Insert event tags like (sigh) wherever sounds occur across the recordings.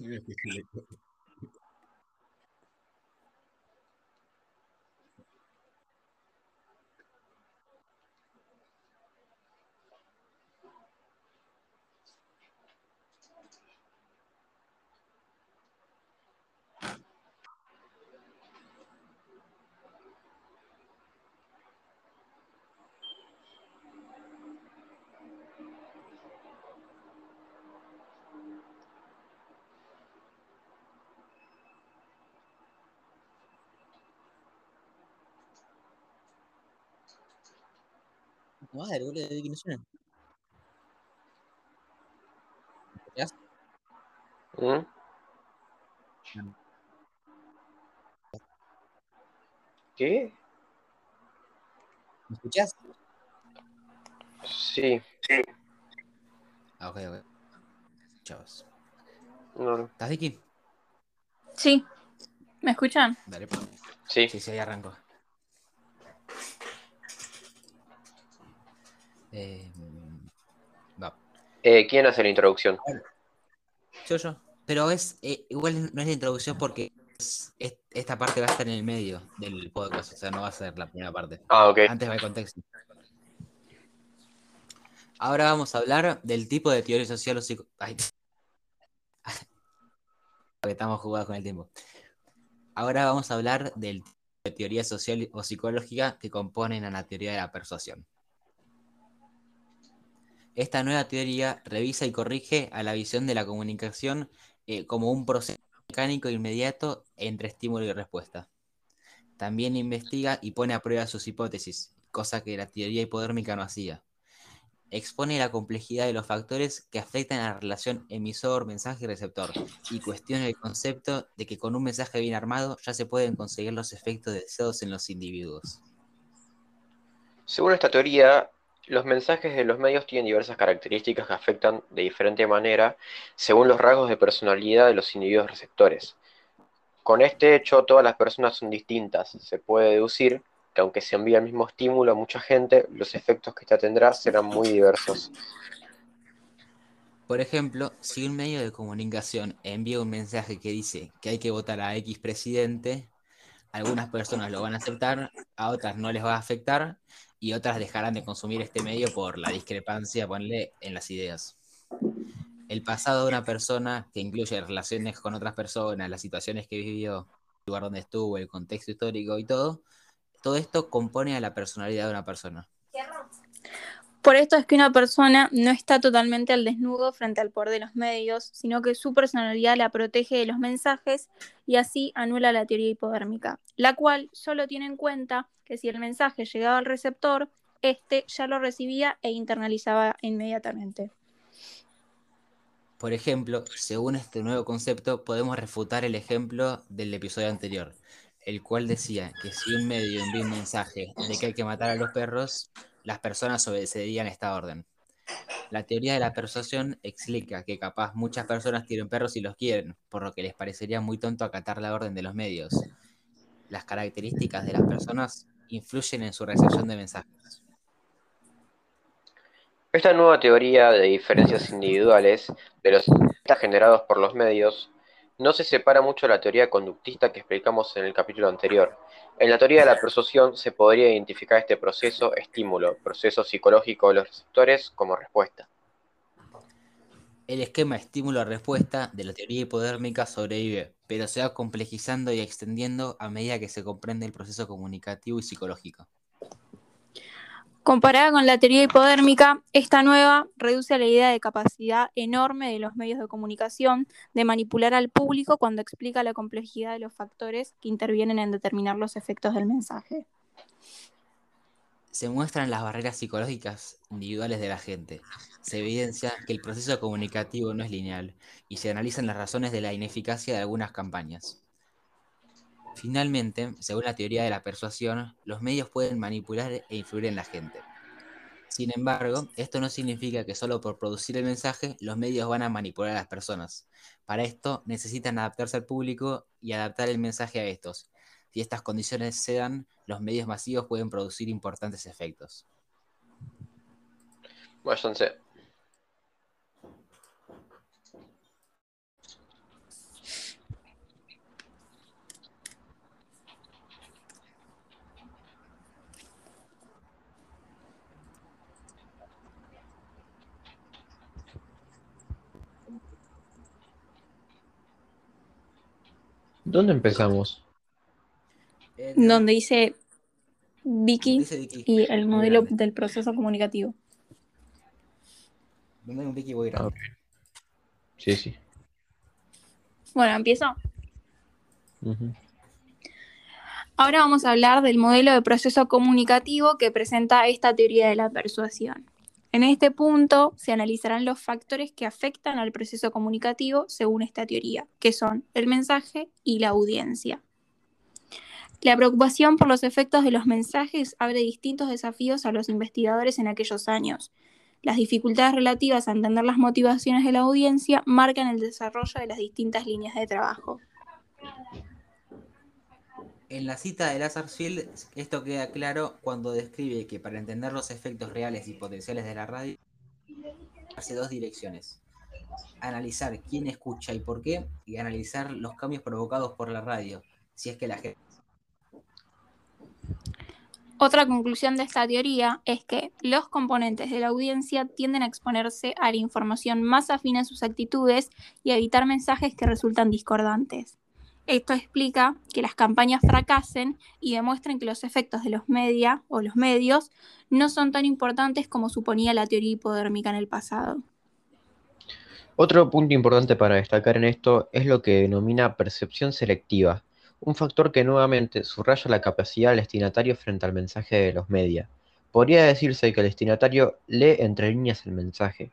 Merci. Madre, boludo, ¿de quién suena? ¿Me escuchás? ¿Mm? ¿Qué? ¿Me escuchás? Sí. Ah, ok, ok. Chavos. No. ¿Estás, Vicky? Sí. ¿Me escuchan? Dale, pa. Sí. Sí, sí, ahí arranco. Eh, va. Eh, ¿Quién hace la introducción? Yo, yo. Pero es, eh, igual no es la introducción porque es- es- esta parte va a estar en el medio del podcast, o sea, no va a ser la primera parte. Ah, ok. Antes va el contexto. Ahora vamos a hablar del tipo de teoría social o psico... Ay. (laughs) Estamos jugados con el tiempo. Ahora vamos a hablar del tipo de teoría social o psicológica que componen a la teoría de la persuasión. Esta nueva teoría revisa y corrige a la visión de la comunicación eh, como un proceso mecánico inmediato entre estímulo y respuesta. También investiga y pone a prueba sus hipótesis, cosa que la teoría hipodérmica no hacía. Expone la complejidad de los factores que afectan a la relación emisor, mensaje y receptor, y cuestiona el concepto de que con un mensaje bien armado ya se pueden conseguir los efectos deseados en los individuos. Según esta teoría, los mensajes de los medios tienen diversas características que afectan de diferente manera según los rasgos de personalidad de los individuos receptores. Con este hecho, todas las personas son distintas. Se puede deducir que aunque se envíe el mismo estímulo a mucha gente, los efectos que ésta tendrá serán muy diversos. Por ejemplo, si un medio de comunicación envía un mensaje que dice que hay que votar a X presidente, algunas personas lo van a aceptar, a otras no les va a afectar y otras dejarán de consumir este medio por la discrepancia, ponle, en las ideas. El pasado de una persona, que incluye relaciones con otras personas, las situaciones que vivió, el lugar donde estuvo, el contexto histórico y todo, todo esto compone a la personalidad de una persona. Por esto es que una persona no está totalmente al desnudo frente al poder de los medios, sino que su personalidad la protege de los mensajes y así anula la teoría hipodérmica, la cual solo tiene en cuenta que si el mensaje llegaba al receptor, éste ya lo recibía e internalizaba inmediatamente. Por ejemplo, según este nuevo concepto, podemos refutar el ejemplo del episodio anterior, el cual decía que si un medio envía un mensaje de que hay que matar a los perros, las personas obedecerían esta orden. La teoría de la persuasión explica que capaz muchas personas tienen perros y los quieren, por lo que les parecería muy tonto acatar la orden de los medios. Las características de las personas influyen en su recepción de mensajes. Esta nueva teoría de diferencias individuales de los generados por los medios no se separa mucho de la teoría conductista que explicamos en el capítulo anterior. En la teoría de la persuasión se podría identificar este proceso estímulo, proceso psicológico de los receptores como respuesta. El esquema estímulo-respuesta de la teoría hipodérmica sobrevive, pero se va complejizando y extendiendo a medida que se comprende el proceso comunicativo y psicológico. Comparada con la teoría hipodérmica, esta nueva reduce la idea de capacidad enorme de los medios de comunicación de manipular al público cuando explica la complejidad de los factores que intervienen en determinar los efectos del mensaje. Se muestran las barreras psicológicas individuales de la gente. Se evidencia que el proceso comunicativo no es lineal y se analizan las razones de la ineficacia de algunas campañas. Finalmente, según la teoría de la persuasión, los medios pueden manipular e influir en la gente. Sin embargo, esto no significa que solo por producir el mensaje los medios van a manipular a las personas. Para esto necesitan adaptarse al público y adaptar el mensaje a estos. Si estas condiciones se dan, los medios masivos pueden producir importantes efectos. Váyanse. ¿Dónde empezamos? Donde dice Vicky dice Vicky, y el modelo grande. del proceso comunicativo. Donde hay un Vicky muy grande. Ah. Sí, sí. Bueno, empiezo. Ahora vamos a hablar del modelo de proceso comunicativo que presenta esta teoría de la persuasión. En este punto se analizarán los factores que afectan al proceso comunicativo según esta teoría, que son el mensaje y la audiencia. La preocupación por los efectos de los mensajes abre distintos desafíos a los investigadores en aquellos años. Las dificultades relativas a entender las motivaciones de la audiencia marcan el desarrollo de las distintas líneas de trabajo. En la cita de Lazarfield, esto queda claro cuando describe que para entender los efectos reales y potenciales de la radio, hace dos direcciones. Analizar quién escucha y por qué, y analizar los cambios provocados por la radio, si es que la gente... Otra conclusión de esta teoría es que los componentes de la audiencia tienden a exponerse a la información más afín a sus actitudes y a evitar mensajes que resultan discordantes. Esto explica que las campañas fracasen y demuestren que los efectos de los media o los medios no son tan importantes como suponía la teoría hipodérmica en el pasado. Otro punto importante para destacar en esto es lo que denomina percepción selectiva, un factor que nuevamente subraya la capacidad del destinatario frente al mensaje de los media. Podría decirse que el destinatario lee entre líneas el mensaje.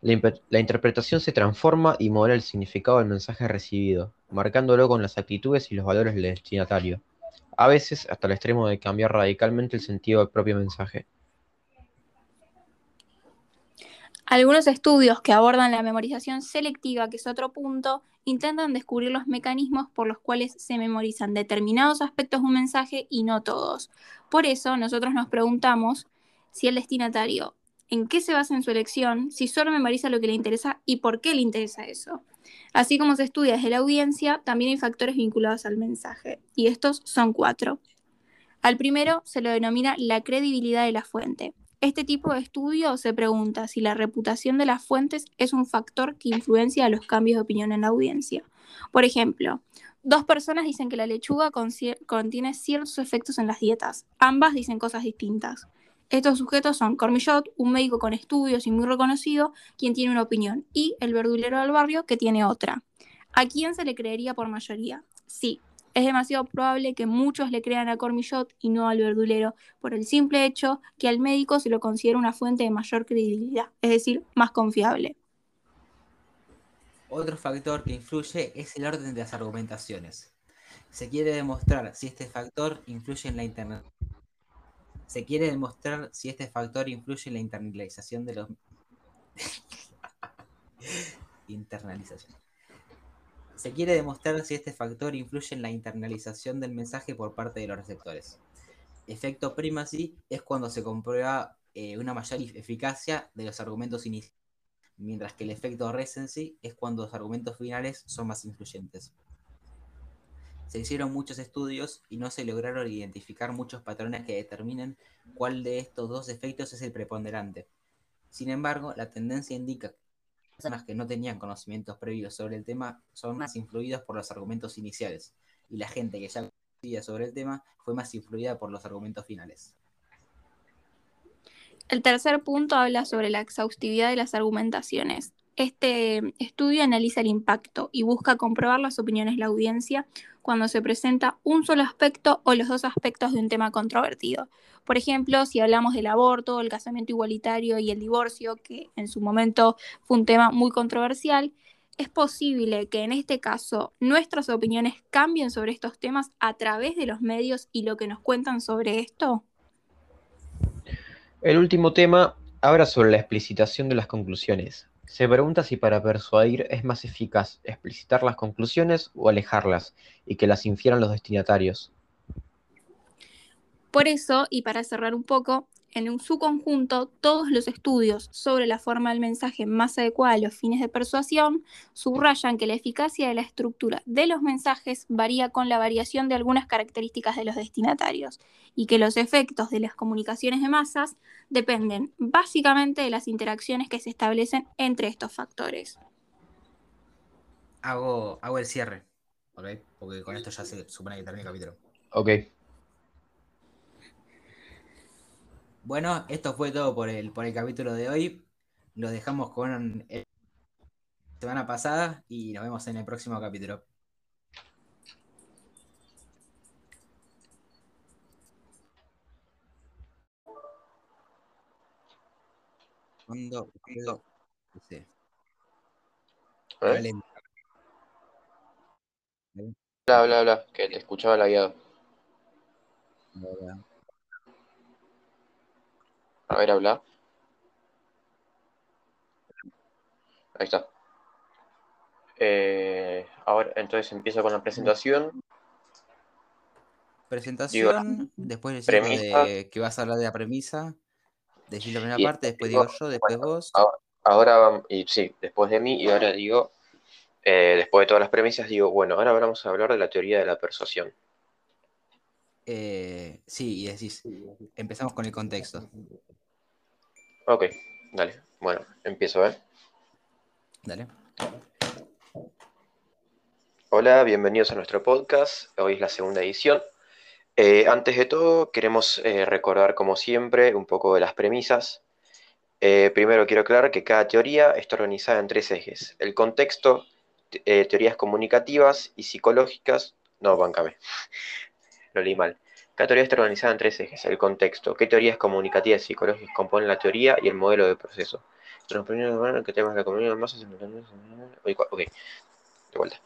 La, interpretación se transforma y modela el significado del mensaje recibido, marcándolo con las actitudes y los valores del destinatario, a veces hasta el extremo de cambiar radicalmente el sentido del propio mensaje. Algunos estudios que abordan la memorización selectiva, que es otro punto, intentan descubrir los mecanismos por los cuales se memorizan determinados aspectos de un mensaje y no todos. Por eso nosotros nos preguntamos si el destinatario, en qué se basa en su elección, si solo memoriza lo que le interesa y por qué le interesa eso. Así como se estudia desde la audiencia, también hay factores vinculados al mensaje, y estos son cuatro. Al primero se lo denomina la credibilidad de la fuente. Este tipo de estudio se pregunta si la reputación de las fuentes es un factor que influencia a los cambios de opinión en la audiencia. Por ejemplo, dos personas dicen que la lechuga contiene ciertos efectos en las dietas. Ambas dicen cosas distintas. Estos sujetos son Cormillot, un médico con estudios y muy reconocido, quien tiene una opinión, y el verdulero del barrio, que tiene otra. ¿A quién se le creería por mayoría? Sí, es demasiado probable que muchos le crean a Cormillot y no al verdulero, por el simple hecho que al médico se lo considera una fuente de mayor credibilidad, es decir, más confiable. Otro factor que influye es el orden de las argumentaciones. Se quiere demostrar si este factor influye en la interna- Se quiere demostrar si este factor influye en la internalización de los (laughs) internalización. Se quiere demostrar si este factor influye en la internalización del mensaje por parte de los receptores. Efecto primacy es cuando se comprueba eh, una mayor eficacia de los argumentos iniciales mientras que el efecto recency es cuando los argumentos finales son más influyentes. Se hicieron muchos estudios y no se lograron identificar muchos patrones que determinen cuál de estos dos efectos es el preponderante. Sin embargo, la tendencia indica que personas que no tenían conocimientos previos sobre el tema son más influidas por los argumentos iniciales, y la gente que ya conocía sobre el tema fue más influida por los argumentos finales. El tercer punto habla sobre la exhaustividad de las argumentaciones. Este estudio analiza el impacto y busca comprobar las opiniones de la audiencia cuando se presenta un solo aspecto o los dos aspectos de un tema controvertido. Por ejemplo, si hablamos del aborto, el casamiento igualitario y el divorcio, que en su momento fue un tema muy controversial, es posible que en este caso nuestras opiniones cambien sobre estos temas a través de los medios y lo que nos cuentan sobre esto. El último tema habla sobre la explicitación de las conclusiones. Se pregunta si para persuadir es más eficaz explicitar las conclusiones o alejarlas y que las infieran los destinatarios. Por eso, y para cerrar un poco, en su conjunto, todos los estudios sobre la forma del mensaje más adecuada a los fines de persuasión subrayan que la eficacia de la estructura de los mensajes varía con la variación de algunas características de los destinatarios y que los efectos de las comunicaciones de masas dependen básicamente de las interacciones que se establecen entre estos factores. Hago, hago el cierre. ¿Ok? Porque con esto ya se supone que termina el capítulo. Ok. Bueno, esto fue todo por el, por el capítulo de hoy. Lo dejamos con la semana pasada y nos vemos en el próximo capítulo. Cuando no sé. ¿Eh? Bla, bla, bla, que te escuchaba la guiado. A ver, habla. Ahí está. Eh, ahora, entonces empiezo con la presentación. Presentación, después premisa. de que vas a hablar de la premisa. Decís la primera Y parte, después digo, digo yo, después bueno, vos. Ahora, ahora y sí, después de mí, y ahora digo, eh, después de todas las premisas, digo, bueno, ahora vamos a hablar de la teoría de la persuasión. Eh, sí, y decís, empezamos con el contexto. Ok, dale. Bueno, empiezo, ¿eh? Dale. Hola, bienvenidos a nuestro podcast. Hoy es la segunda edición. Eh, antes de todo, queremos eh, recordar, como siempre, un poco de las premisas. Eh, primero quiero aclarar que cada teoría está organizada en tres ejes. El contexto, te- teorías comunicativas y psicológicas. No, bancame. (laughs) Lo leí mal. Cada teoría está organizada en tres ejes. El contexto, qué teorías comunicativas y psicológicas componen la teoría y el modelo de proceso. Ok, de vuelta.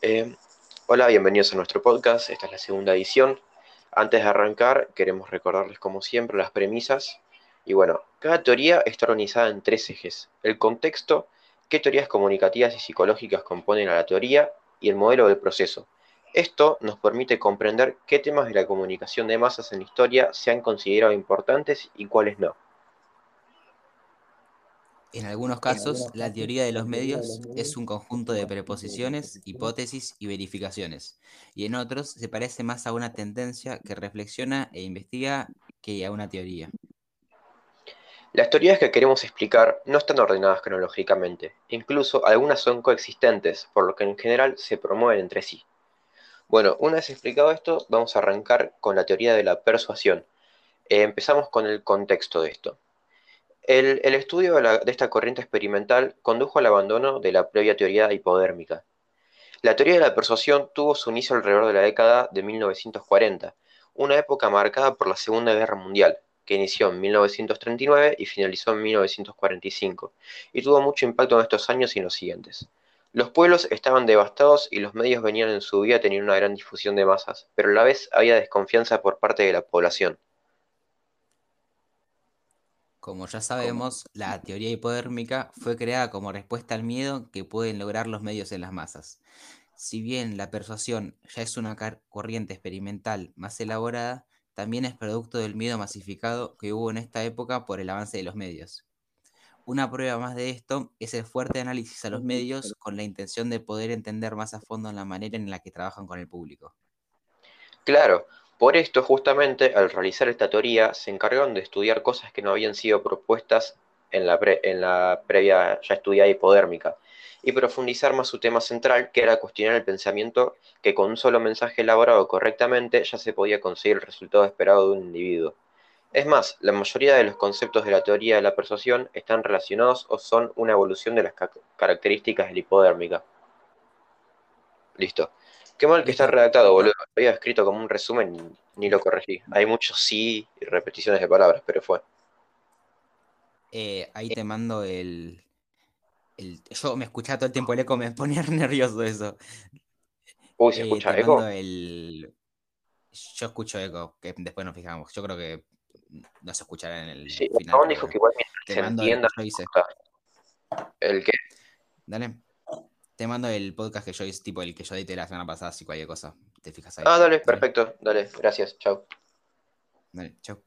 Eh, hola, bienvenidos a nuestro podcast. Esta es la segunda edición. Antes de arrancar, queremos recordarles, como siempre, las premisas. Y bueno, cada teoría está organizada en tres ejes. El contexto, qué teorías comunicativas y psicológicas componen a la teoría y el modelo del proceso. Esto nos permite comprender qué temas de la comunicación de masas en la historia se han considerado importantes y cuáles no. En algunos casos, la teoría de los medios es un conjunto de preposiciones, hipótesis y verificaciones, y en otros se parece más a una tendencia que reflexiona e investiga que a una teoría. Las teorías que queremos explicar no están ordenadas cronológicamente, incluso algunas son coexistentes, por lo que en general se promueven entre sí. Bueno, una vez explicado esto, vamos a arrancar con la teoría de la persuasión. Eh, empezamos con el contexto de esto. El, estudio de, de esta corriente experimental condujo al abandono de la previa teoría hipodérmica. La teoría de la persuasión tuvo su inicio alrededor de la década de 1940, una época marcada por la Segunda Guerra Mundial, que inició en 1939 y finalizó en 1945, y tuvo mucho impacto en estos años y en los siguientes. Los pueblos estaban devastados y los medios venían en su vida teniendo una gran difusión de masas, pero a la vez había desconfianza por parte de la población. Como ya sabemos, la teoría hipodérmica fue creada como respuesta al miedo que pueden lograr los medios en las masas. Si bien la persuasión ya es una corriente experimental más elaborada, también es producto del miedo masificado que hubo en esta época por el avance de los medios. Una prueba más de esto es el fuerte análisis a los medios con la intención de poder entender más a fondo la manera en la que trabajan con el público. Claro, por esto justamente al realizar esta teoría se encargaron de estudiar cosas que no habían sido propuestas en la, pre- en la previa ya estudiada hipodérmica y profundizar más su tema central que era cuestionar el pensamiento que con un solo mensaje elaborado correctamente ya se podía conseguir el resultado esperado de un individuo. Es más, la mayoría de los conceptos de la teoría de la persuasión están relacionados o son una evolución de las ca- características de la hipodérmica. Listo. Qué mal que está redactado, boludo. Lo había escrito como un resumen y ni lo corregí. Hay muchos sí y repeticiones de palabras, pero fue. Eh, ahí te mando el, el- Yo me escuchaba todo el tiempo el eco, me ponía (laughs) nervioso eso. Uy, ¿se Eh, escucha eco? el. Yo escucho eco, que después nos fijamos. Yo creo que no se escuchará en el Sí, el final. dijo que igual mientras Te se mando el que entienda. hice. El que. Dale. Te mando el podcast que yo hice, tipo el que yo edité la semana pasada, si cualquier cosa. Te fijas ahí. Ah, dale, Dale. perfecto. Dale, gracias. Chao. Dale, chau.